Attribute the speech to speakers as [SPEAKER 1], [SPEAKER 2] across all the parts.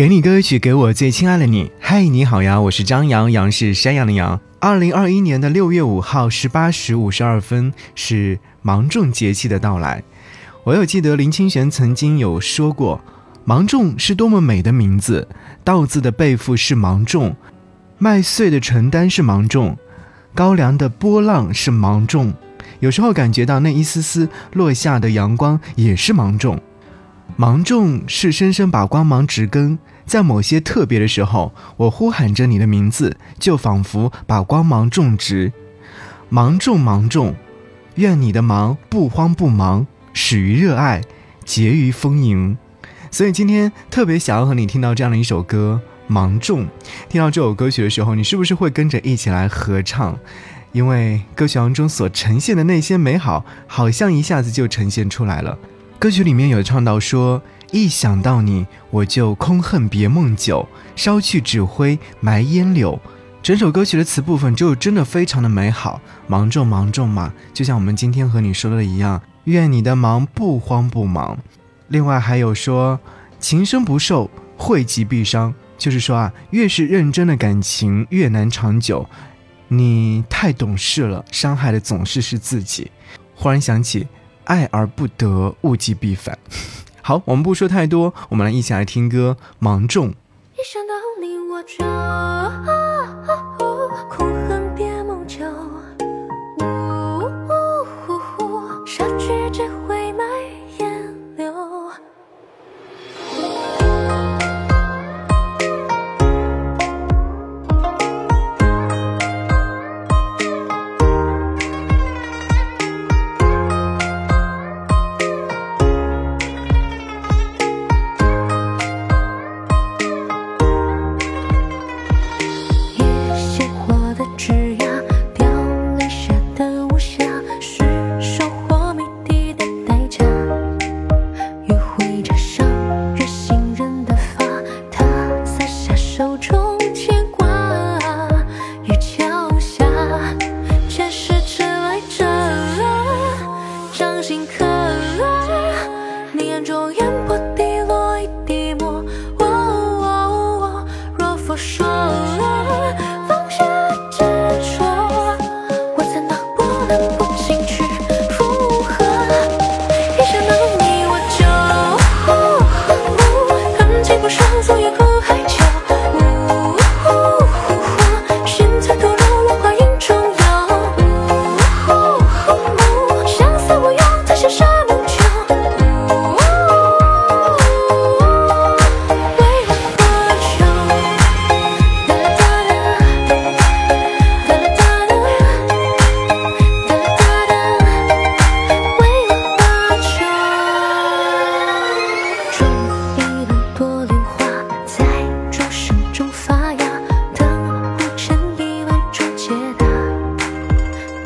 [SPEAKER 1] 给你歌曲，给我最亲爱的你。嗨，你好呀，我是张扬，杨是山羊的羊。二零二一年的六月五号十八时五十二分是芒种节气的到来。我有记得林清玄曾经有说过，芒种是多么美的名字。稻子的背负是芒种，麦穗的承担是芒种，高粱的波浪是芒种。有时候感觉到那一丝丝落下的阳光也是芒种。芒种是深深把光芒植根，在某些特别的时候，我呼喊着你的名字，就仿佛把光芒种植。芒种芒种，愿你的芒不慌不忙，始于热爱，结于丰盈。所以今天特别想要和你听到这样的一首歌《芒种》。听到这首歌曲的时候，你是不是会跟着一起来合唱？因为歌曲当中所呈现的那些美好，好像一下子就呈现出来了。歌曲里面有唱到说：“一想到你，我就空恨别梦久，烧去纸灰埋烟柳。”整首歌曲的词部分就真的非常的美好。芒种芒种嘛，就像我们今天和你说的一样，愿你的忙不慌不忙。另外还有说：“情深不寿，惠及必伤。”就是说啊，越是认真的感情越难长久。你太懂事了，伤害的总是是自己。忽然想起。爱而不得，物极必反。好，我们不说太多，我们来一起来听歌《芒种》。
[SPEAKER 2] 一想到你，我就。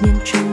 [SPEAKER 2] nhân trung